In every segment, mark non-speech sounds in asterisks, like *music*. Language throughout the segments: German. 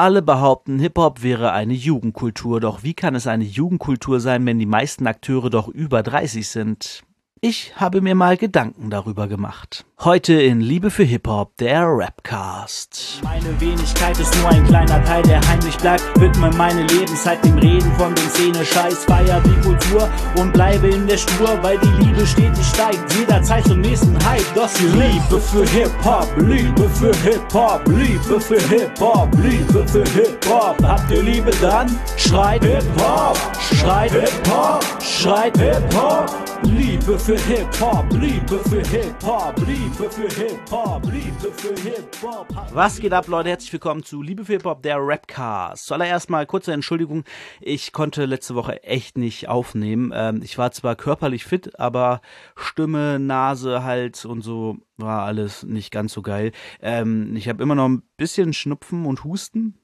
Alle behaupten, Hip-Hop wäre eine Jugendkultur, doch wie kann es eine Jugendkultur sein, wenn die meisten Akteure doch über 30 sind? Ich habe mir mal Gedanken darüber gemacht. Heute in Liebe für Hip-Hop, der Rapcast. Meine Wenigkeit ist nur ein kleiner Teil, der heimlich bleibt. Widme meine Lebenszeit dem Reden von den Szene, Scheiß, feier die Kultur und bleibe in der Spur, weil die Liebe stetig steigt. Jederzeit zum nächsten Hype, das die Liebe für Hip-Hop, Liebe für Hip-Hop, Liebe für Hip-Hop, Liebe für Hip-Hop. Habt ihr Liebe dann? Schreit Hip-Hop, schreit Hip-Hop, schreit Hip-Hop. Liebe für Hip-Hop, Liebe für Hip-Hop, Liebe für Hip-Hop, Liebe für Hip-Hop. Was geht ab, Leute? Herzlich willkommen zu Liebe für Hip-Hop, der Rapcast. Zuallererst mal kurze Entschuldigung. Ich konnte letzte Woche echt nicht aufnehmen. Ähm, ich war zwar körperlich fit, aber Stimme, Nase, Hals und so war alles nicht ganz so geil. Ähm, ich habe immer noch ein bisschen Schnupfen und Husten.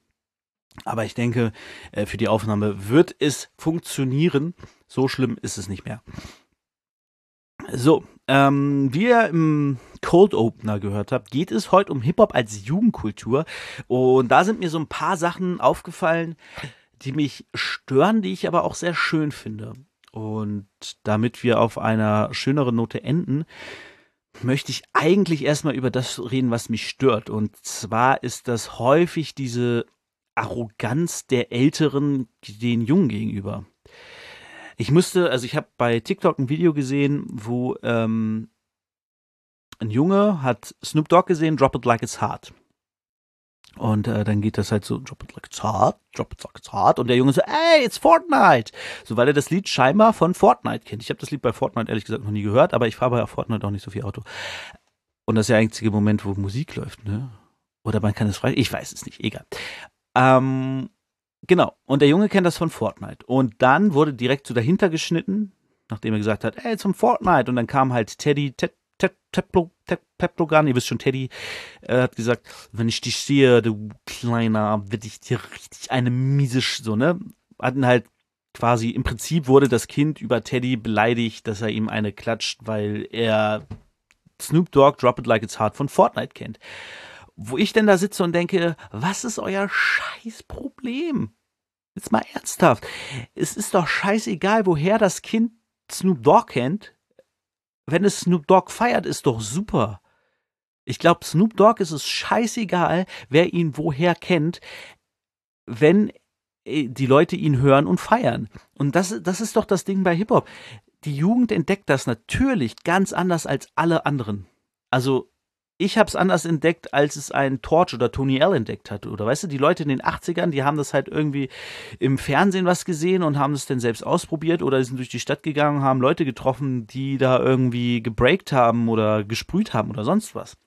Aber ich denke, äh, für die Aufnahme wird es funktionieren. So schlimm ist es nicht mehr. So, ähm, wie ihr im Cold Opener gehört habt, geht es heute um Hip-Hop als Jugendkultur. Und da sind mir so ein paar Sachen aufgefallen, die mich stören, die ich aber auch sehr schön finde. Und damit wir auf einer schöneren Note enden, möchte ich eigentlich erstmal über das reden, was mich stört. Und zwar ist das häufig diese Arroganz der Älteren den Jungen gegenüber. Ich musste, also ich habe bei TikTok ein Video gesehen, wo ähm, ein Junge hat Snoop Dogg gesehen, Drop It Like It's Hard. Und äh, dann geht das halt so, drop it like it's hard, drop it like it's hard. Und der Junge so, ey, it's Fortnite. So, weil er das Lied scheinbar von Fortnite kennt. Ich habe das Lied bei Fortnite ehrlich gesagt noch nie gehört, aber ich fahre bei Fortnite auch nicht so viel Auto. Und das ist der einzige Moment, wo Musik läuft, ne? Oder man kann es frei, ich weiß es nicht, egal. Ähm, Genau. Und der Junge kennt das von Fortnite. Und dann wurde direkt so dahinter geschnitten, nachdem er gesagt hat, ey, zum Fortnite. Und dann kam halt Teddy, Ted, Ted, Teplo, Ted, Peplogan, ihr wisst schon, Teddy, äh, hat gesagt, wenn ich dich sehe, du Kleiner, werde ich dir richtig eine miese, so, ne? Hatten halt quasi, im Prinzip wurde das Kind über Teddy beleidigt, dass er ihm eine klatscht, weil er Snoop Dogg Drop It Like It's Hard von Fortnite kennt wo ich denn da sitze und denke, was ist euer scheiß Problem? Jetzt mal ernsthaft. Es ist doch scheißegal, woher das Kind Snoop Dogg kennt. Wenn es Snoop Dogg feiert, ist doch super. Ich glaube, Snoop Dogg ist es scheißegal, wer ihn woher kennt, wenn äh, die Leute ihn hören und feiern. Und das, das ist doch das Ding bei Hip-Hop. Die Jugend entdeckt das natürlich ganz anders als alle anderen. Also ich habe es anders entdeckt, als es ein Torch oder Tony L entdeckt hat. Oder weißt du, die Leute in den 80ern, die haben das halt irgendwie im Fernsehen was gesehen und haben es dann selbst ausprobiert oder sind durch die Stadt gegangen haben Leute getroffen, die da irgendwie gebreakt haben oder gesprüht haben oder sonst was.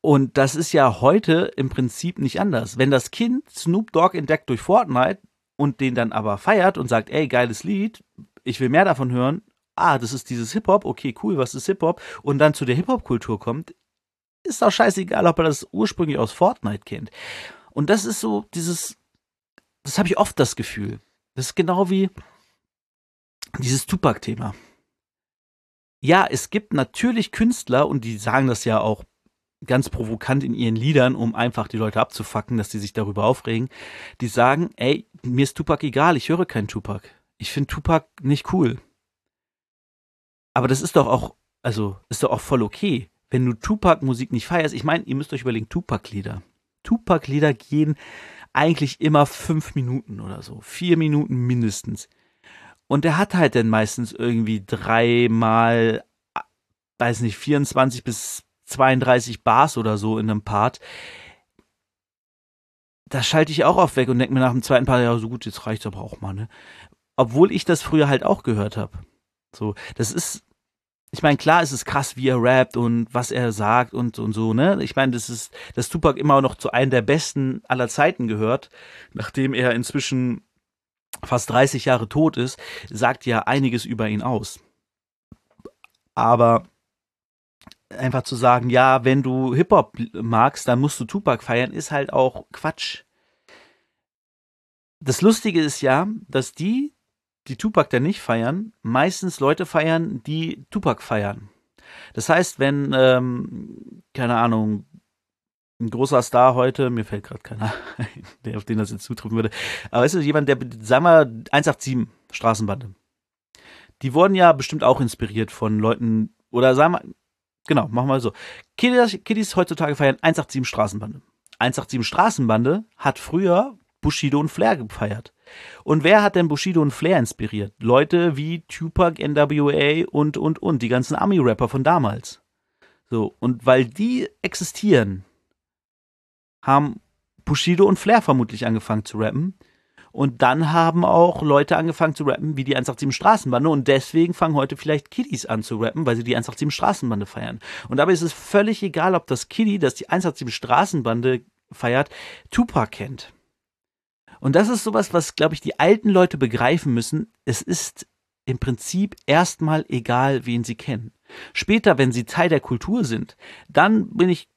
Und das ist ja heute im Prinzip nicht anders. Wenn das Kind Snoop Dogg entdeckt durch Fortnite und den dann aber feiert und sagt, ey, geiles Lied, ich will mehr davon hören, ah, das ist dieses Hip-Hop, okay, cool, was ist Hip-Hop? Und dann zu der Hip-Hop-Kultur kommt, ist auch scheißegal, ob er das ursprünglich aus Fortnite kennt. Und das ist so dieses, das habe ich oft das Gefühl. Das ist genau wie dieses Tupac-Thema. Ja, es gibt natürlich Künstler und die sagen das ja auch ganz provokant in ihren Liedern, um einfach die Leute abzufacken, dass sie sich darüber aufregen, die sagen, ey, mir ist Tupac egal, ich höre keinen Tupac. Ich finde Tupac nicht cool. Aber das ist doch auch, also, ist doch auch voll okay, wenn du Tupac-Musik nicht feierst. Ich meine, ihr müsst euch überlegen, Tupac-Lieder. Tupac-Lieder gehen eigentlich immer fünf Minuten oder so. Vier Minuten mindestens. Und der hat halt dann meistens irgendwie dreimal, weiß nicht, 24 bis 32 Bars oder so in einem Part. Da schalte ich auch auf weg und denke mir nach dem zweiten Part, ja, so gut, jetzt reicht's aber auch mal, ne? Obwohl ich das früher halt auch gehört habe. So, das ist, ich meine, klar ist es krass, wie er rappt und was er sagt und, und so, ne? Ich meine, das ist, dass Tupac immer noch zu einem der besten aller Zeiten gehört, nachdem er inzwischen fast 30 Jahre tot ist, sagt ja einiges über ihn aus. Aber einfach zu sagen, ja, wenn du Hip-Hop magst, dann musst du Tupac feiern, ist halt auch Quatsch. Das Lustige ist ja, dass die, die Tupac dann nicht feiern, meistens Leute feiern, die Tupac feiern. Das heißt, wenn, ähm, keine Ahnung, ein großer Star heute, mir fällt gerade keiner ein, *laughs* der auf den das jetzt zutreffen würde. Aber weißt du, jemand, der, sagen wir, 187 Straßenbande. Die wurden ja bestimmt auch inspiriert von Leuten, oder sagen wir, genau, machen wir so. Kiddies, Kiddies heutzutage feiern 187 Straßenbande. 187 Straßenbande hat früher Bushido und Flair gefeiert. Und wer hat denn Bushido und Flair inspiriert? Leute wie Tupac, NWA und, und, und, die ganzen Ami-Rapper von damals. So, und weil die existieren, haben Bushido und Flair vermutlich angefangen zu rappen. Und dann haben auch Leute angefangen zu rappen wie die 187 Straßenbande und deswegen fangen heute vielleicht Kiddies an zu rappen, weil sie die 187 Straßenbande feiern. Und dabei ist es völlig egal, ob das Kiddie, das die 187 Straßenbande feiert, Tupac kennt. Und das ist sowas, was, glaube ich, die alten Leute begreifen müssen. Es ist im Prinzip erstmal egal, wen sie kennen. Später, wenn sie Teil der Kultur sind, dann bin ich,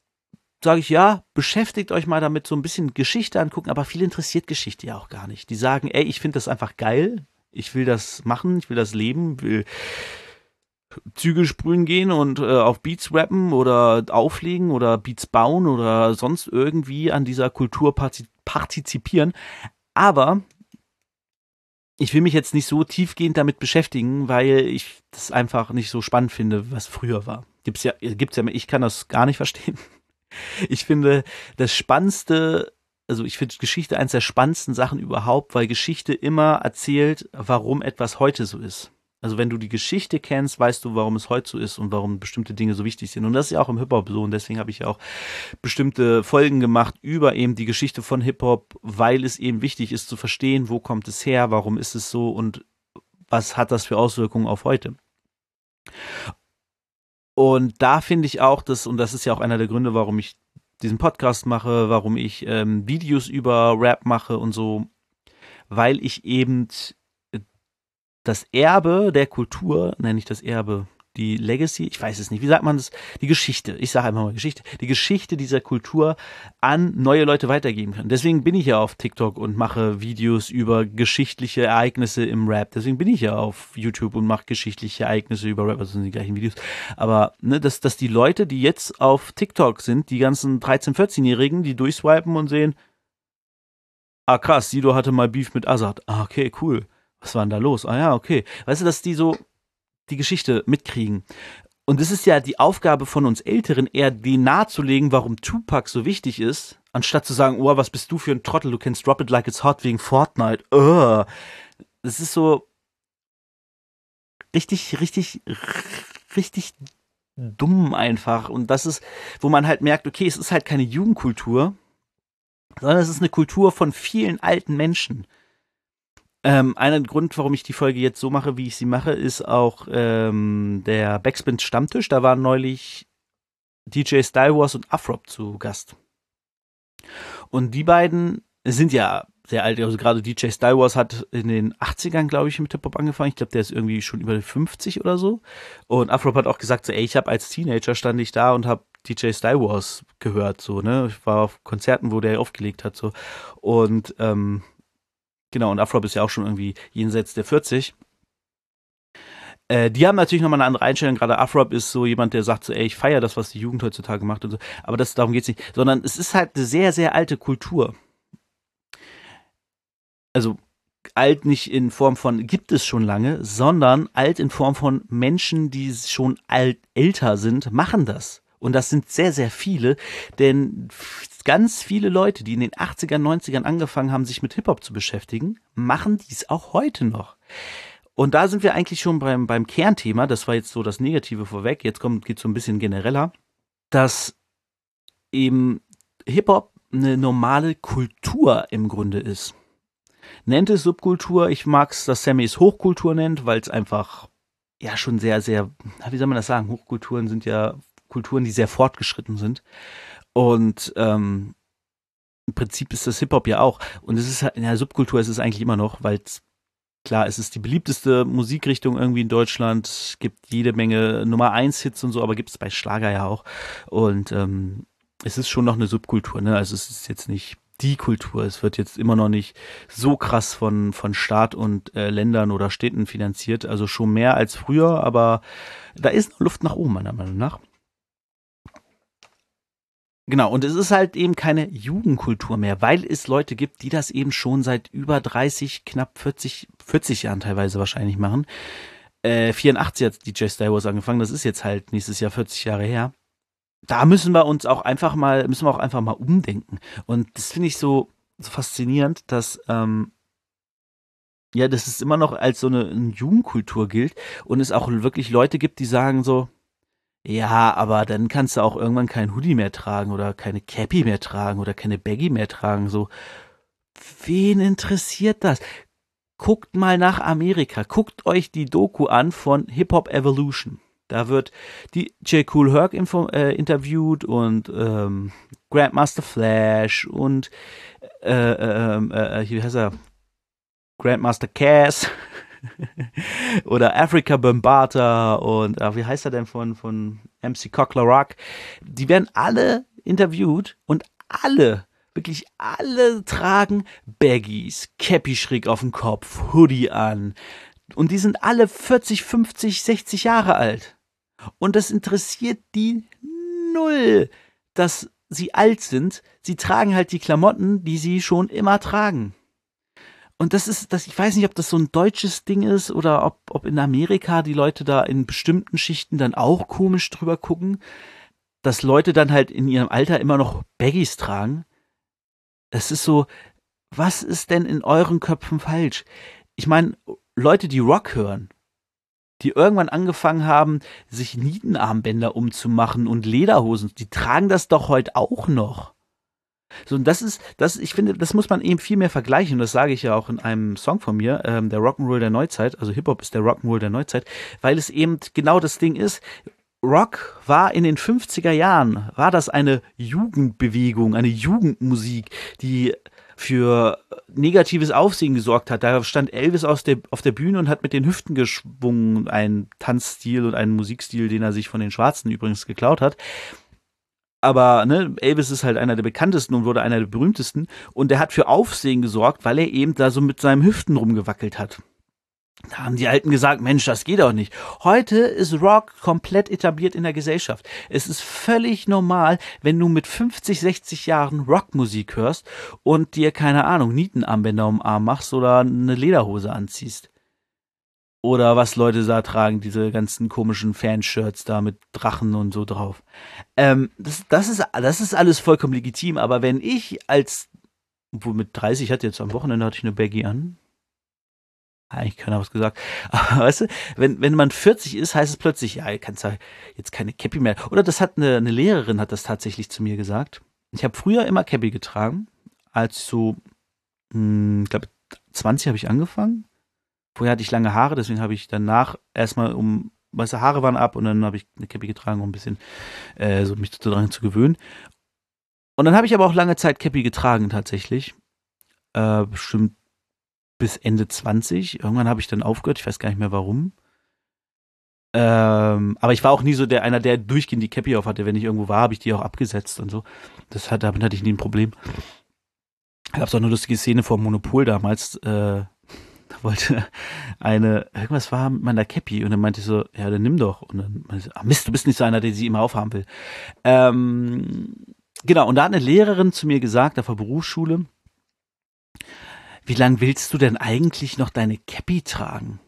sage ich ja, beschäftigt euch mal damit, so ein bisschen Geschichte angucken, aber viel interessiert Geschichte ja auch gar nicht. Die sagen, ey, ich finde das einfach geil, ich will das machen, ich will das leben, will Züge sprühen gehen und äh, auf Beats rappen oder auflegen oder Beats bauen oder sonst irgendwie an dieser Kultur partizipieren. Aber ich will mich jetzt nicht so tiefgehend damit beschäftigen, weil ich das einfach nicht so spannend finde, was früher war. Gibt's ja, gibt's ja, ich kann das gar nicht verstehen. *laughs* Ich finde das Spannendste, also ich finde Geschichte eines der spannendsten Sachen überhaupt, weil Geschichte immer erzählt, warum etwas heute so ist. Also wenn du die Geschichte kennst, weißt du, warum es heute so ist und warum bestimmte Dinge so wichtig sind. Und das ist ja auch im Hip-Hop so. Und deswegen habe ich ja auch bestimmte Folgen gemacht über eben die Geschichte von Hip-Hop, weil es eben wichtig ist zu verstehen, wo kommt es her, warum ist es so und was hat das für Auswirkungen auf heute. Und da finde ich auch, dass, und das ist ja auch einer der Gründe, warum ich diesen Podcast mache, warum ich ähm, Videos über Rap mache und so, weil ich eben das Erbe der Kultur, nenne ich das Erbe, die Legacy, ich weiß es nicht, wie sagt man das, die Geschichte, ich sage einfach mal Geschichte, die Geschichte dieser Kultur an neue Leute weitergeben kann. Deswegen bin ich ja auf TikTok und mache Videos über geschichtliche Ereignisse im Rap. Deswegen bin ich ja auf YouTube und mache geschichtliche Ereignisse über Rap, also sind die gleichen Videos. Aber ne, dass, dass die Leute, die jetzt auf TikTok sind, die ganzen 13-, 14-Jährigen, die durchswipen und sehen, ah krass, Sido hatte mal Beef mit Azad. Ah, okay, cool was war denn da los? Ah ja, okay. Weißt du, dass die so die Geschichte mitkriegen. Und es ist ja die Aufgabe von uns Älteren, eher denen nahezulegen, warum Tupac so wichtig ist, anstatt zu sagen, oh, was bist du für ein Trottel, du kennst Drop It Like It's Hot wegen Fortnite. Uh. Das ist so richtig, richtig, richtig dumm einfach. Und das ist, wo man halt merkt, okay, es ist halt keine Jugendkultur, sondern es ist eine Kultur von vielen alten Menschen. Ähm, ein Grund, warum ich die Folge jetzt so mache, wie ich sie mache, ist auch ähm, der Backspin Stammtisch. Da waren neulich DJ Style Wars und Afrop zu Gast. Und die beiden sind ja sehr alt. Also gerade DJ Style Wars hat in den 80ern, glaube ich, mit Hip-Hop angefangen. Ich glaube, der ist irgendwie schon über 50 oder so. Und Afrop hat auch gesagt, so, ey, ich habe als Teenager stand ich da und habe DJ Style Wars gehört, so, ne? Ich war auf Konzerten, wo der aufgelegt hat, so. Und ähm, Genau, und Afrop ist ja auch schon irgendwie jenseits der 40. Äh, die haben natürlich nochmal eine andere Einstellung. Gerade Afrop ist so jemand, der sagt so, ey, ich feiere das, was die Jugend heutzutage macht und so. Aber das, darum geht's nicht. Sondern es ist halt eine sehr, sehr alte Kultur. Also alt nicht in Form von gibt es schon lange, sondern alt in Form von Menschen, die schon alt älter sind, machen das. Und das sind sehr, sehr viele, denn ganz viele Leute, die in den 80ern, 90ern angefangen haben, sich mit Hip-Hop zu beschäftigen, machen dies auch heute noch. Und da sind wir eigentlich schon beim, beim Kernthema, das war jetzt so das Negative vorweg, jetzt kommt, geht so ein bisschen genereller, dass eben Hip-Hop eine normale Kultur im Grunde ist. Nennt es Subkultur, ich mag es, dass Sammy es Hochkultur nennt, weil es einfach ja schon sehr, sehr, wie soll man das sagen, Hochkulturen sind ja Kulturen, die sehr fortgeschritten sind. Und ähm, im Prinzip ist das Hip-Hop ja auch. Und es ist halt, in der Subkultur ist es eigentlich immer noch, weil klar, es ist die beliebteste Musikrichtung irgendwie in Deutschland. Gibt jede Menge Nummer 1 Hits und so, aber gibt es bei Schlager ja auch. Und ähm, es ist schon noch eine Subkultur, ne? Also es ist jetzt nicht die Kultur. Es wird jetzt immer noch nicht so krass von, von Staat und äh, Ländern oder Städten finanziert. Also schon mehr als früher, aber da ist noch Luft nach oben, meiner Meinung nach. Genau, und es ist halt eben keine Jugendkultur mehr, weil es Leute gibt, die das eben schon seit über 30, knapp 40, 40 Jahren teilweise wahrscheinlich machen. Äh, 84 hat DJ Star Wars angefangen, das ist jetzt halt nächstes Jahr 40 Jahre her. Da müssen wir uns auch einfach mal, müssen wir auch einfach mal umdenken. Und das finde ich so, so faszinierend, dass ähm, ja, dass es immer noch als so eine, eine Jugendkultur gilt und es auch wirklich Leute gibt, die sagen so, ja, aber dann kannst du auch irgendwann kein Hoodie mehr tragen oder keine Cappy mehr tragen oder keine Baggy mehr tragen. So, wen interessiert das? Guckt mal nach Amerika. Guckt euch die Doku an von Hip Hop Evolution. Da wird die J. Cool Herc äh, interviewt und ähm, Grandmaster Flash und äh, äh, äh, äh wie heißt er? Grandmaster Cass *laughs* *laughs* oder Africa Bombata und äh, wie heißt er denn von, von MC Cockler Rock? Die werden alle interviewt und alle, wirklich alle tragen Baggies, Cappy schräg auf dem Kopf, Hoodie an. Und die sind alle 40, 50, 60 Jahre alt. Und das interessiert die null, dass sie alt sind. Sie tragen halt die Klamotten, die sie schon immer tragen. Und das ist, das, ich weiß nicht, ob das so ein deutsches Ding ist oder ob, ob in Amerika die Leute da in bestimmten Schichten dann auch komisch drüber gucken, dass Leute dann halt in ihrem Alter immer noch Baggies tragen. Es ist so, was ist denn in euren Köpfen falsch? Ich meine, Leute, die Rock hören, die irgendwann angefangen haben, sich Nietenarmbänder umzumachen und Lederhosen, die tragen das doch heute auch noch. So, und das ist, das, ich finde, das muss man eben viel mehr vergleichen. Und das sage ich ja auch in einem Song von mir, ähm, der Rock'n'Roll der Neuzeit. Also Hip-Hop ist der Rock'n'Roll der Neuzeit, weil es eben genau das Ding ist. Rock war in den 50er Jahren, war das eine Jugendbewegung, eine Jugendmusik, die für negatives Aufsehen gesorgt hat. Da stand Elvis der, auf der Bühne und hat mit den Hüften geschwungen, ein Tanzstil und einen Musikstil, den er sich von den Schwarzen übrigens geklaut hat aber ne, Elvis ist halt einer der bekanntesten und wurde einer der berühmtesten und der hat für Aufsehen gesorgt, weil er eben da so mit seinen Hüften rumgewackelt hat. Da haben die Alten gesagt, Mensch, das geht auch nicht. Heute ist Rock komplett etabliert in der Gesellschaft. Es ist völlig normal, wenn du mit 50, 60 Jahren Rockmusik hörst und dir, keine Ahnung, Nietenarmbänder um den Arm machst oder eine Lederhose anziehst. Oder was Leute da tragen, diese ganzen komischen Fanshirts da mit Drachen und so drauf. Ähm, das, das, ist, das ist alles vollkommen legitim, aber wenn ich als, wo mit 30 hatte jetzt am Wochenende hatte ich eine Baggy an. Eigentlich keiner was gesagt. *laughs* Aber weißt du, wenn, wenn man 40 ist, heißt es plötzlich, ja, kannst ja jetzt keine Cappy mehr. Oder das hat eine, eine Lehrerin hat das tatsächlich zu mir gesagt. Ich habe früher immer Cappy getragen, als so, hm, ich glaube, 20 habe ich angefangen Vorher hatte ich lange Haare, deswegen habe ich danach erstmal um weiße Haare waren ab und dann habe ich eine Cappy getragen, um ein bisschen äh, so mich daran zu gewöhnen. Und dann habe ich aber auch lange Zeit Cappy getragen tatsächlich. Äh, bestimmt bis Ende 20. Irgendwann habe ich dann aufgehört, ich weiß gar nicht mehr warum. Ähm, aber ich war auch nie so der einer, der durchgehend die Cappy auf hatte. Wenn ich irgendwo war, habe ich die auch abgesetzt und so. Das hat, damit hatte ich nie ein Problem. Da gab es auch eine lustige Szene vor Monopol damals. Äh, da wollte eine, irgendwas war mit meiner Cappy und dann meinte ich so, ja, dann nimm doch. Und dann meinte ich, ach Mist, du bist nicht so einer, der sie immer aufhaben will. Ähm, genau, und da hat eine Lehrerin zu mir gesagt, auf der Berufsschule, wie lange willst du denn eigentlich noch deine Cappy tragen?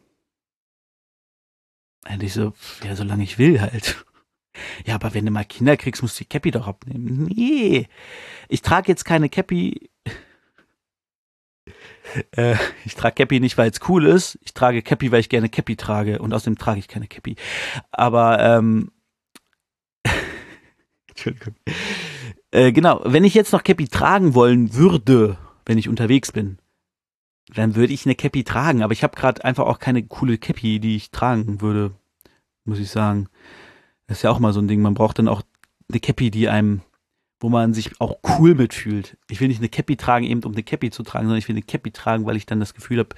Und ich so, ja, solange ich will halt. Ja, aber wenn du mal Kinder kriegst, musst du die Cappy doch abnehmen. Nee, ich trage jetzt keine Cappy äh, ich trage Cappy nicht, weil es cool ist. Ich trage Cappy, weil ich gerne Cappy trage. Und außerdem trage ich keine Cappy. Aber, ähm, *laughs* Entschuldigung. Äh, genau, wenn ich jetzt noch Cappy tragen wollen würde, wenn ich unterwegs bin, dann würde ich eine Cappy tragen. Aber ich habe gerade einfach auch keine coole Cappy, die ich tragen würde, muss ich sagen. Das ist ja auch mal so ein Ding. Man braucht dann auch eine Cappy, die einem wo man sich auch cool mitfühlt. Ich will nicht eine Cappy tragen, eben um eine Cappy zu tragen, sondern ich will eine Cappy tragen, weil ich dann das Gefühl habe,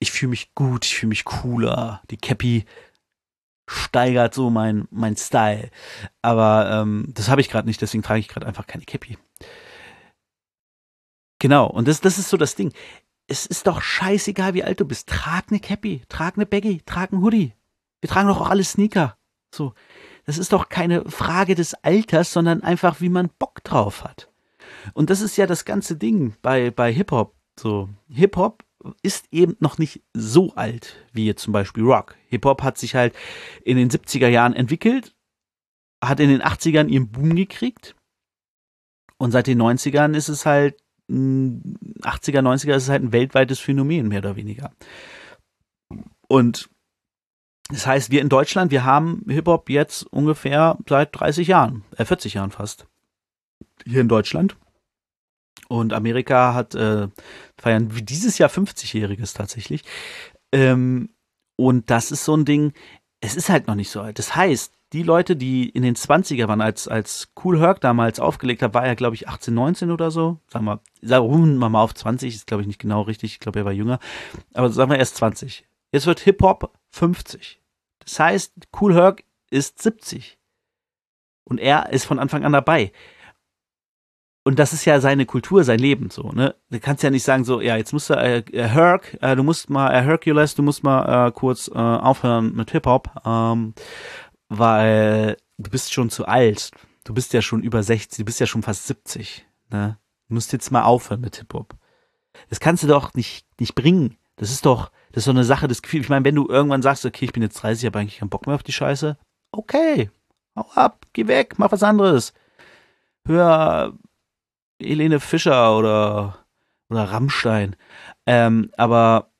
ich fühle mich gut, ich fühle mich cooler. Die Cappy steigert so mein, mein Style. Aber ähm, das habe ich gerade nicht, deswegen trage ich gerade einfach keine Cappy. Genau, und das, das ist so das Ding. Es ist doch scheißegal, wie alt du bist. Trag eine Cappy, trag eine Baggy, trag einen Hoodie. Wir tragen doch auch alle Sneaker. So, Das ist doch keine Frage des Alters, sondern einfach, wie man Bock drauf hat. Und das ist ja das ganze Ding bei, bei Hip-Hop. So, Hip-Hop ist eben noch nicht so alt wie jetzt zum Beispiel Rock. Hip-Hop hat sich halt in den 70er Jahren entwickelt, hat in den 80ern ihren Boom gekriegt und seit den 90ern ist es halt 80er, 90er ist es halt ein weltweites Phänomen, mehr oder weniger. Und das heißt, wir in Deutschland, wir haben Hip-Hop jetzt ungefähr seit 30 Jahren, äh 40 Jahren fast. Hier in Deutschland. Und Amerika hat, äh, feiern dieses Jahr 50-Jähriges tatsächlich. Ähm, und das ist so ein Ding, es ist halt noch nicht so alt. Das heißt, die Leute, die in den 20er waren, als, als Cool Herc damals aufgelegt hat, war er, glaube ich, 18, 19 oder so. Sagen wir, sagen wir mal auf 20, ist, glaube ich, nicht genau richtig. Ich glaube, er war jünger. Aber sagen wir erst 20. Jetzt wird Hip-Hop 50. Das heißt, Cool Herc ist 70. Und er ist von Anfang an dabei. Und das ist ja seine Kultur, sein Leben, so, ne? Du kannst ja nicht sagen, so, ja, jetzt musst du, äh, äh Herc, äh, du musst mal, äh, Hercules, du musst mal äh, kurz äh, aufhören mit Hip-Hop, ähm, weil du bist schon zu alt. Du bist ja schon über 60, du bist ja schon fast 70, ne? Du musst jetzt mal aufhören mit Hip-Hop. Das kannst du doch nicht, nicht bringen. Das ist doch, das ist so eine Sache des Gefühls. Ich meine, wenn du irgendwann sagst, okay, ich bin jetzt 30, ich habe eigentlich keinen Bock mehr auf die Scheiße, okay, hau ab, geh weg, mach was anderes. Hör Helene Fischer oder, oder Rammstein. Ähm, aber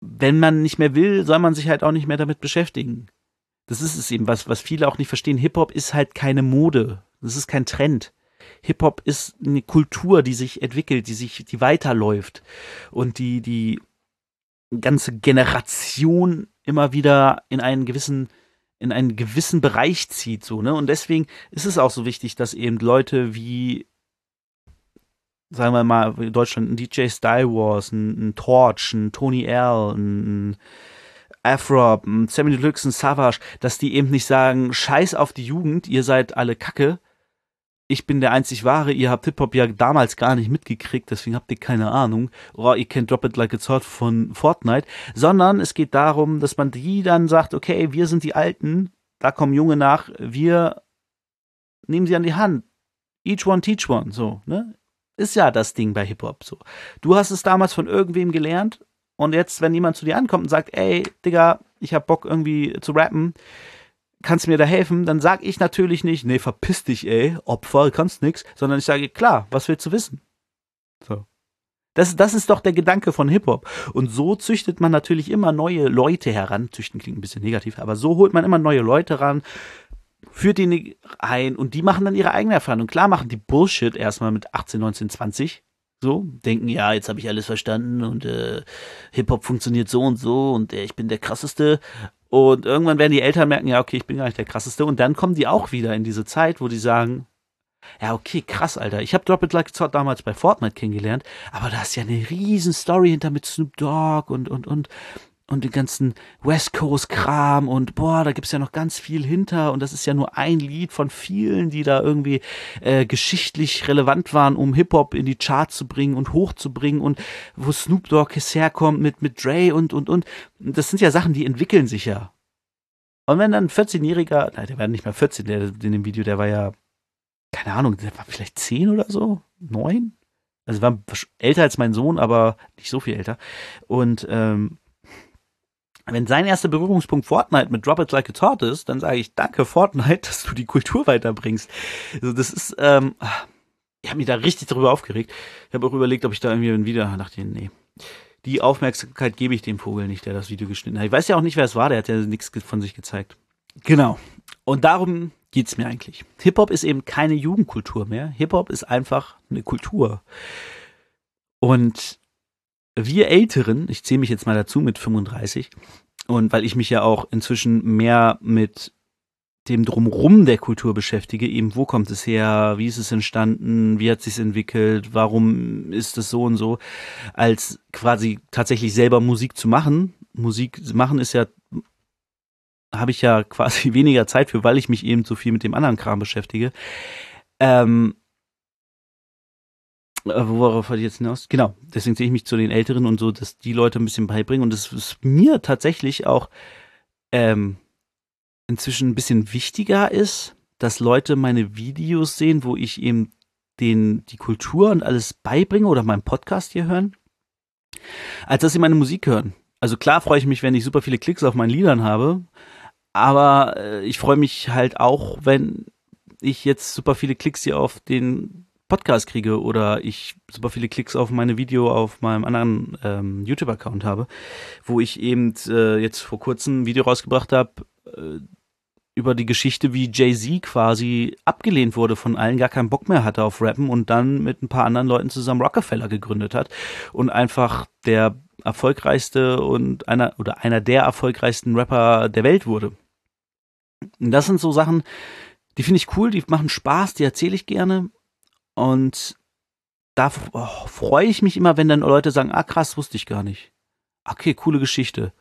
wenn man nicht mehr will, soll man sich halt auch nicht mehr damit beschäftigen. Das ist es eben, was, was viele auch nicht verstehen. Hip-Hop ist halt keine Mode. Das ist kein Trend. Hip-Hop ist eine Kultur, die sich entwickelt, die sich, die weiterläuft und die, die ganze Generation immer wieder in einen gewissen, in einen gewissen Bereich zieht, so, ne? Und deswegen ist es auch so wichtig, dass eben Leute wie, sagen wir mal, in Deutschland ein DJ Style Wars, ein, ein Torch, ein Tony L, ein, ein Afro, ein Sammy Deluxe, ein Savage, dass die eben nicht sagen, scheiß auf die Jugend, ihr seid alle Kacke, ich bin der einzig Wahre, ihr habt Hip-Hop ja damals gar nicht mitgekriegt, deswegen habt ihr keine Ahnung. Oh, ihr kennt Drop It Like It's Hot von Fortnite. Sondern es geht darum, dass man die dann sagt, okay, wir sind die Alten, da kommen Junge nach, wir nehmen sie an die Hand. Each one teach one, so, ne? Ist ja das Ding bei Hip-Hop, so. Du hast es damals von irgendwem gelernt und jetzt, wenn jemand zu dir ankommt und sagt, ey, Digga, ich hab Bock irgendwie zu rappen, kannst du mir da helfen? Dann sag ich natürlich nicht, nee, verpiss dich, ey, Opfer, kannst nix, sondern ich sage, klar, was willst du wissen? So. Das, das ist doch der Gedanke von Hip-Hop. Und so züchtet man natürlich immer neue Leute heran. Züchten klingt ein bisschen negativ, aber so holt man immer neue Leute ran, führt die ein und die machen dann ihre eigene Erfahrung. Klar machen die Bullshit erstmal mit 18, 19, 20. So, denken, ja, jetzt habe ich alles verstanden und äh, Hip-Hop funktioniert so und so und äh, ich bin der krasseste. Und irgendwann werden die Eltern merken, ja, okay, ich bin gar nicht der krasseste. Und dann kommen die auch wieder in diese Zeit, wo die sagen, ja, okay, krass, Alter. Ich habe Drop It Like Hot damals bei Fortnite kennengelernt, aber da ist ja eine riesen Story hinter mit Snoop Dogg und, und, und und den ganzen West Coast Kram und boah, da gibt's ja noch ganz viel hinter und das ist ja nur ein Lied von vielen, die da irgendwie äh, geschichtlich relevant waren, um Hip Hop in die Charts zu bringen und hochzubringen und wo Snoop Dogg herkommt mit mit Dre und und und das sind ja Sachen, die entwickeln sich ja. Und wenn dann ein 14-jähriger, nein, der war nicht mehr 14, der in dem Video, der war ja keine Ahnung, der war vielleicht 10 oder so, 9? Also war älter als mein Sohn, aber nicht so viel älter. Und ähm, wenn sein erster Berührungspunkt Fortnite mit Drop It Like It's Hot ist, dann sage ich danke Fortnite, *laughs* dass du die Kultur weiterbringst. Also das ist, ähm, ich habe mich da richtig darüber aufgeregt. Ich habe auch überlegt, ob ich da irgendwie Video dachte, nee. Die Aufmerksamkeit gebe ich dem Vogel nicht, der das Video geschnitten hat. Ich weiß ja auch nicht, wer es war, der hat ja nichts von sich gezeigt. Genau. Und darum geht's mir eigentlich. Hip-Hop ist eben keine Jugendkultur mehr. Hip-Hop ist einfach eine Kultur. Und wir Älteren, ich zähle mich jetzt mal dazu mit 35, und weil ich mich ja auch inzwischen mehr mit dem Drumrum der Kultur beschäftige, eben wo kommt es her, wie ist es entstanden, wie hat es sich entwickelt, warum ist es so und so, als quasi tatsächlich selber Musik zu machen. Musik machen ist ja, habe ich ja *laughs* quasi weniger Zeit für, weil ich mich eben so viel mit dem anderen Kram beschäftige. Ähm, äh, worauf hatte ich jetzt hinaus? Genau, deswegen sehe ich mich zu den Älteren und so, dass die Leute ein bisschen beibringen und das ist mir tatsächlich auch ähm, inzwischen ein bisschen wichtiger ist, dass Leute meine Videos sehen, wo ich eben den, die Kultur und alles beibringe oder meinen Podcast hier hören, als dass sie meine Musik hören. Also klar freue ich mich, wenn ich super viele Klicks auf meinen Liedern habe, aber äh, ich freue mich halt auch, wenn ich jetzt super viele Klicks hier auf den Podcast kriege oder ich super viele Klicks auf meine Video auf meinem anderen ähm, YouTube-Account habe, wo ich eben äh, jetzt vor kurzem ein Video rausgebracht habe äh, über die Geschichte, wie Jay-Z quasi abgelehnt wurde von allen, gar keinen Bock mehr hatte auf Rappen und dann mit ein paar anderen Leuten zusammen Rockefeller gegründet hat und einfach der erfolgreichste und einer oder einer der erfolgreichsten Rapper der Welt wurde. Und das sind so Sachen, die finde ich cool, die machen Spaß, die erzähle ich gerne und da oh, freue ich mich immer, wenn dann Leute sagen, ah krass, wusste ich gar nicht. Okay, coole Geschichte.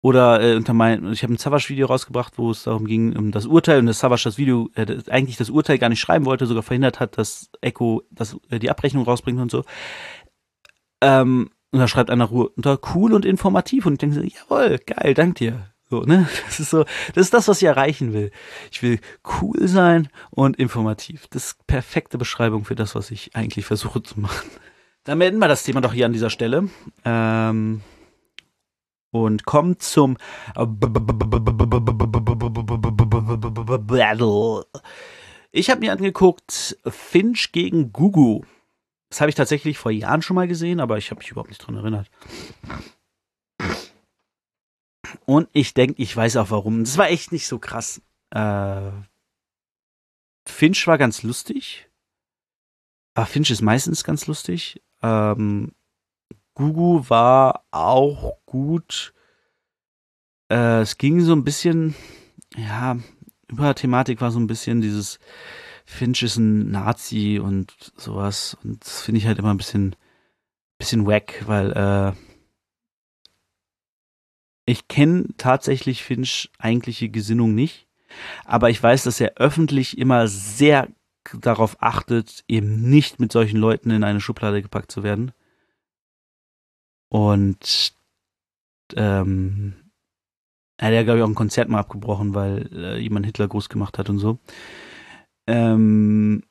Oder äh, unter mein, ich habe ein Savage-Video rausgebracht, wo es darum ging, um das Urteil und das Savage das Video, äh, eigentlich das Urteil gar nicht schreiben wollte, sogar verhindert hat, dass Echo das, äh, die Abrechnung rausbringt und so. Ähm, und da schreibt einer unter cool und informativ und ich denke so, jawohl, geil, dank dir. So, ne? *laughs* Das ist so, das ist das, was ich erreichen will. Ich will cool sein und informativ. Das ist perfekte Beschreibung für das, was ich eigentlich versuche zu machen. Dann beenden wir das Thema doch hier an dieser Stelle. Ähm, und kommt zum Battle. Ich habe mir angeguckt Finch gegen Gugu. Das habe ich tatsächlich vor Jahren schon mal gesehen, aber ich habe mich überhaupt nicht dran erinnert. Und ich denke, ich weiß auch warum. Das war echt nicht so krass. Äh, Finch war ganz lustig. Aber Finch ist meistens ganz lustig. Ähm, Gugu war auch gut. Äh, es ging so ein bisschen, ja, über Thematik war so ein bisschen dieses Finch ist ein Nazi und sowas. Und das finde ich halt immer ein bisschen, bisschen wack, weil äh, ich kenne tatsächlich Finch eigentliche Gesinnung nicht, aber ich weiß, dass er öffentlich immer sehr darauf achtet, eben nicht mit solchen Leuten in eine Schublade gepackt zu werden. Und ähm, er hat ja, glaube ich, auch ein Konzert mal abgebrochen, weil äh, jemand Hitler groß gemacht hat und so. Ähm,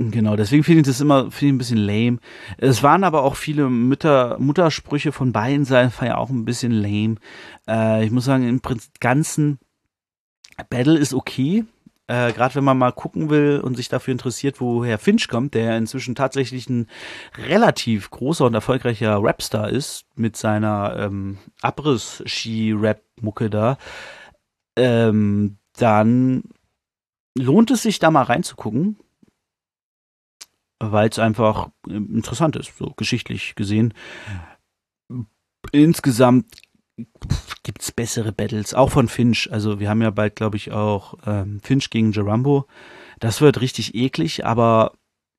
Genau, deswegen finde ich das immer finde ich ein bisschen lame. Es waren aber auch viele Mütter, Muttersprüche von beiden Seiten, war ja auch ein bisschen lame. Äh, ich muss sagen, im Prinzip ganzen Battle ist okay. Äh, Gerade wenn man mal gucken will und sich dafür interessiert, woher Finch kommt, der inzwischen tatsächlich ein relativ großer und erfolgreicher Rapstar ist, mit seiner ähm, Abriss-Ski-Rap-Mucke da, ähm, dann lohnt es sich da mal reinzugucken, weil es einfach ähm, interessant ist, so geschichtlich gesehen. Insgesamt gibt es bessere Battles, auch von Finch. Also wir haben ja bald, glaube ich, auch ähm, Finch gegen Gerambo. Das wird richtig eklig, aber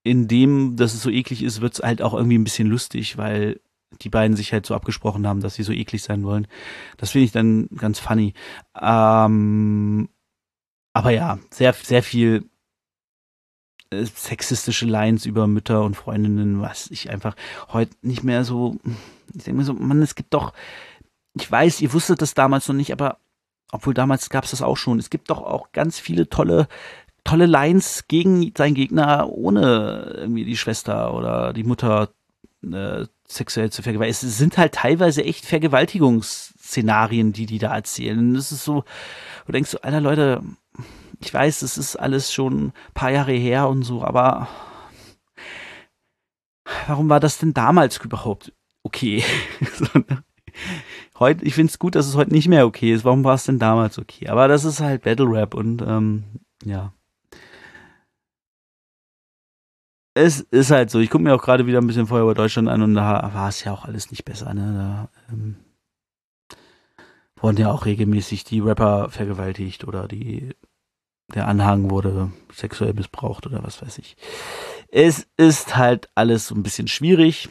in dem, dass es so eklig ist, wird es halt auch irgendwie ein bisschen lustig, weil die beiden sich halt so abgesprochen haben, dass sie so eklig sein wollen. Das finde ich dann ganz funny. Ähm, aber ja, sehr, sehr viel äh, sexistische Lines über Mütter und Freundinnen, was ich einfach heute nicht mehr so. Ich denke mir so, Mann, es gibt doch ich weiß, ihr wusstet das damals noch nicht, aber obwohl damals gab es das auch schon. Es gibt doch auch ganz viele tolle, tolle Lines gegen seinen Gegner, ohne irgendwie die Schwester oder die Mutter äh, sexuell zu vergewaltigen. Es sind halt teilweise echt Vergewaltigungsszenarien, die die da erzählen. Das ist so, du denkst so, alter Leute, ich weiß, das ist alles schon ein paar Jahre her und so, aber warum war das denn damals überhaupt okay? *laughs* Heute, ich finde es gut, dass es heute nicht mehr okay ist. Warum war es denn damals okay? Aber das ist halt Battle Rap und ähm, ja. Es ist halt so. Ich gucke mir auch gerade wieder ein bisschen vorher über Deutschland an und da war es ja auch alles nicht besser. Ne? Da ähm, wurden ja auch regelmäßig die Rapper vergewaltigt oder die der Anhang wurde sexuell missbraucht oder was weiß ich. Es ist halt alles so ein bisschen schwierig.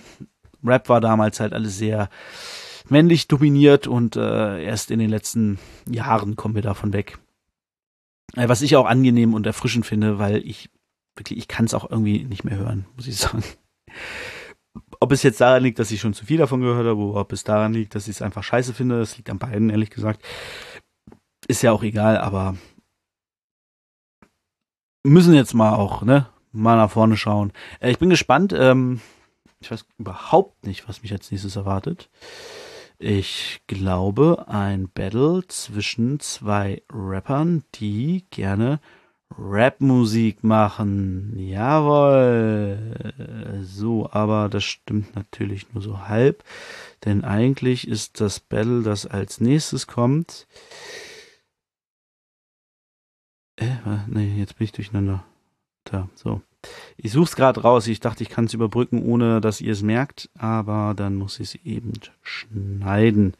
Rap war damals halt alles sehr männlich dominiert und äh, erst in den letzten Jahren kommen wir davon weg. Äh, was ich auch angenehm und erfrischend finde, weil ich wirklich, ich kann es auch irgendwie nicht mehr hören, muss ich sagen. ob es jetzt daran liegt, dass ich schon zu viel davon gehört habe, oder ob es daran liegt, dass ich es einfach scheiße finde, das liegt an beiden, ehrlich gesagt. Ist ja auch egal, aber müssen jetzt mal auch, ne, mal nach vorne schauen. Äh, ich bin gespannt. Ähm, ich weiß überhaupt nicht, was mich als nächstes erwartet. Ich glaube, ein Battle zwischen zwei Rappern, die gerne Rapmusik machen. Jawohl. So, aber das stimmt natürlich nur so halb. Denn eigentlich ist das Battle, das als nächstes kommt. Äh, nee, jetzt bin ich durcheinander. Da, so. Ich suche es gerade raus. Ich dachte, ich kann es überbrücken, ohne dass ihr es merkt, aber dann muss ich es eben schneiden.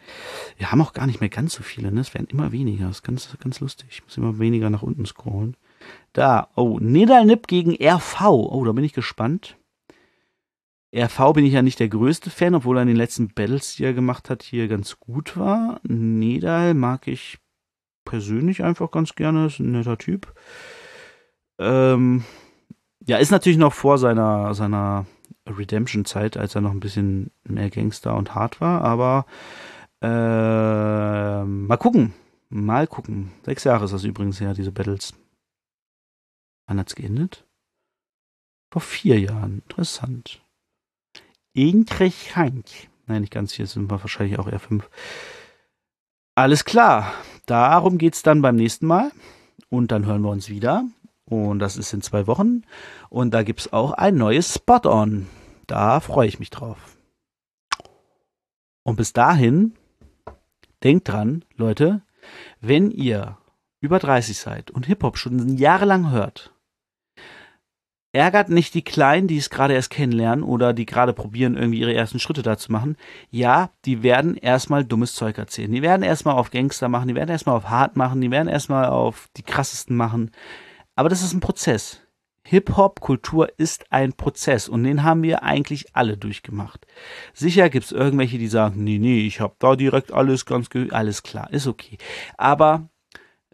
Wir haben auch gar nicht mehr ganz so viele, ne? Es werden immer weniger. Das ist ganz, ganz lustig. Ich muss immer weniger nach unten scrollen. Da, oh, Nedalnip gegen RV. Oh, da bin ich gespannt. RV bin ich ja nicht der größte Fan, obwohl er in den letzten Battles, die er gemacht hat, hier ganz gut war. Nedal mag ich persönlich einfach ganz gerne, ist ein netter Typ. Ähm, ja, ist natürlich noch vor seiner, seiner Redemption-Zeit, als er noch ein bisschen mehr Gangster und hart war, aber äh, mal gucken. Mal gucken. Sechs Jahre ist das übrigens her, diese Battles. Wann hat's geendet? Vor vier Jahren. Interessant. Interessant. Nein, nicht ganz. Hier sind wir wahrscheinlich auch eher fünf. Alles klar. Darum geht's dann beim nächsten Mal. Und dann hören wir uns wieder. Und das ist in zwei Wochen. Und da gibt's auch ein neues Spot-On. Da freue ich mich drauf. Und bis dahin, denkt dran, Leute, wenn ihr über 30 seid und Hip-Hop schon jahrelang hört, ärgert nicht die Kleinen, die es gerade erst kennenlernen oder die gerade probieren, irgendwie ihre ersten Schritte da zu machen. Ja, die werden erstmal dummes Zeug erzählen. Die werden erstmal auf Gangster machen, die werden erstmal auf hart machen, die werden erstmal auf die krassesten machen. Aber das ist ein Prozess. Hip-Hop-Kultur ist ein Prozess und den haben wir eigentlich alle durchgemacht. Sicher gibt es irgendwelche, die sagen, nee, nee, ich habe da direkt alles ganz, alles klar, ist okay. Aber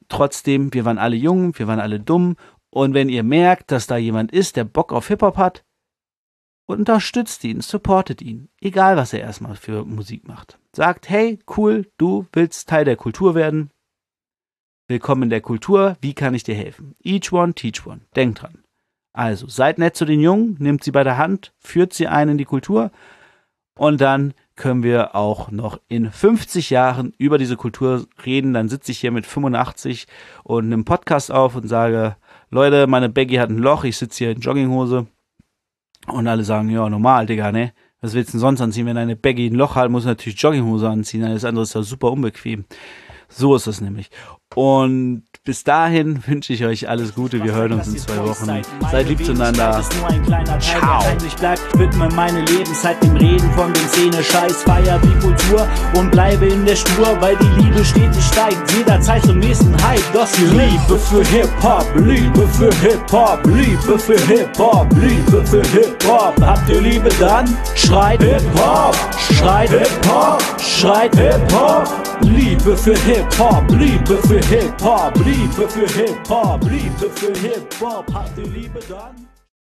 trotzdem, wir waren alle jung, wir waren alle dumm und wenn ihr merkt, dass da jemand ist, der Bock auf Hip-Hop hat, unterstützt ihn, supportet ihn, egal was er erstmal für Musik macht. Sagt, hey, cool, du willst Teil der Kultur werden. Willkommen in der Kultur, wie kann ich dir helfen? Each one, teach one. Denkt dran. Also, seid nett zu den Jungen, nehmt sie bei der Hand, führt sie ein in die Kultur und dann können wir auch noch in 50 Jahren über diese Kultur reden. Dann sitze ich hier mit 85 und einem Podcast auf und sage, Leute, meine Baggy hat ein Loch, ich sitze hier in Jogginghose. Und alle sagen, ja, normal, Digga, ne? Was willst du denn sonst anziehen? Wenn eine Baggy ein Loch hat, muss natürlich Jogginghose anziehen. Alles andere ist ja super unbequem. So ist das nämlich. Und bis dahin wünsche ich euch alles Gute. Wir hören uns in zwei Wochen. Seid lieb zueinander. Ciao. Ich bleib, widme meine Lebenszeit dem Reden von den Szene, Scheiß, Feier wie Kultur und bleibe in der Spur, weil die Liebe stetig steigt. Jederzeit zum nächsten Hype. Das die Liebe für Hip-Hop, Liebe für Hip-Hop, Liebe für Hip-Hop, Liebe für Hip-Hop. Habt ihr Liebe dann? Schreit Hip-Hop, schreit Hip-Hop, schreit Hip-Hop. Liebe für Hip-Hop, Liebe für Hip-Hop, Liebe für Hip-Hop, Liebe für Hip-Hop. Ihr Liebe dann?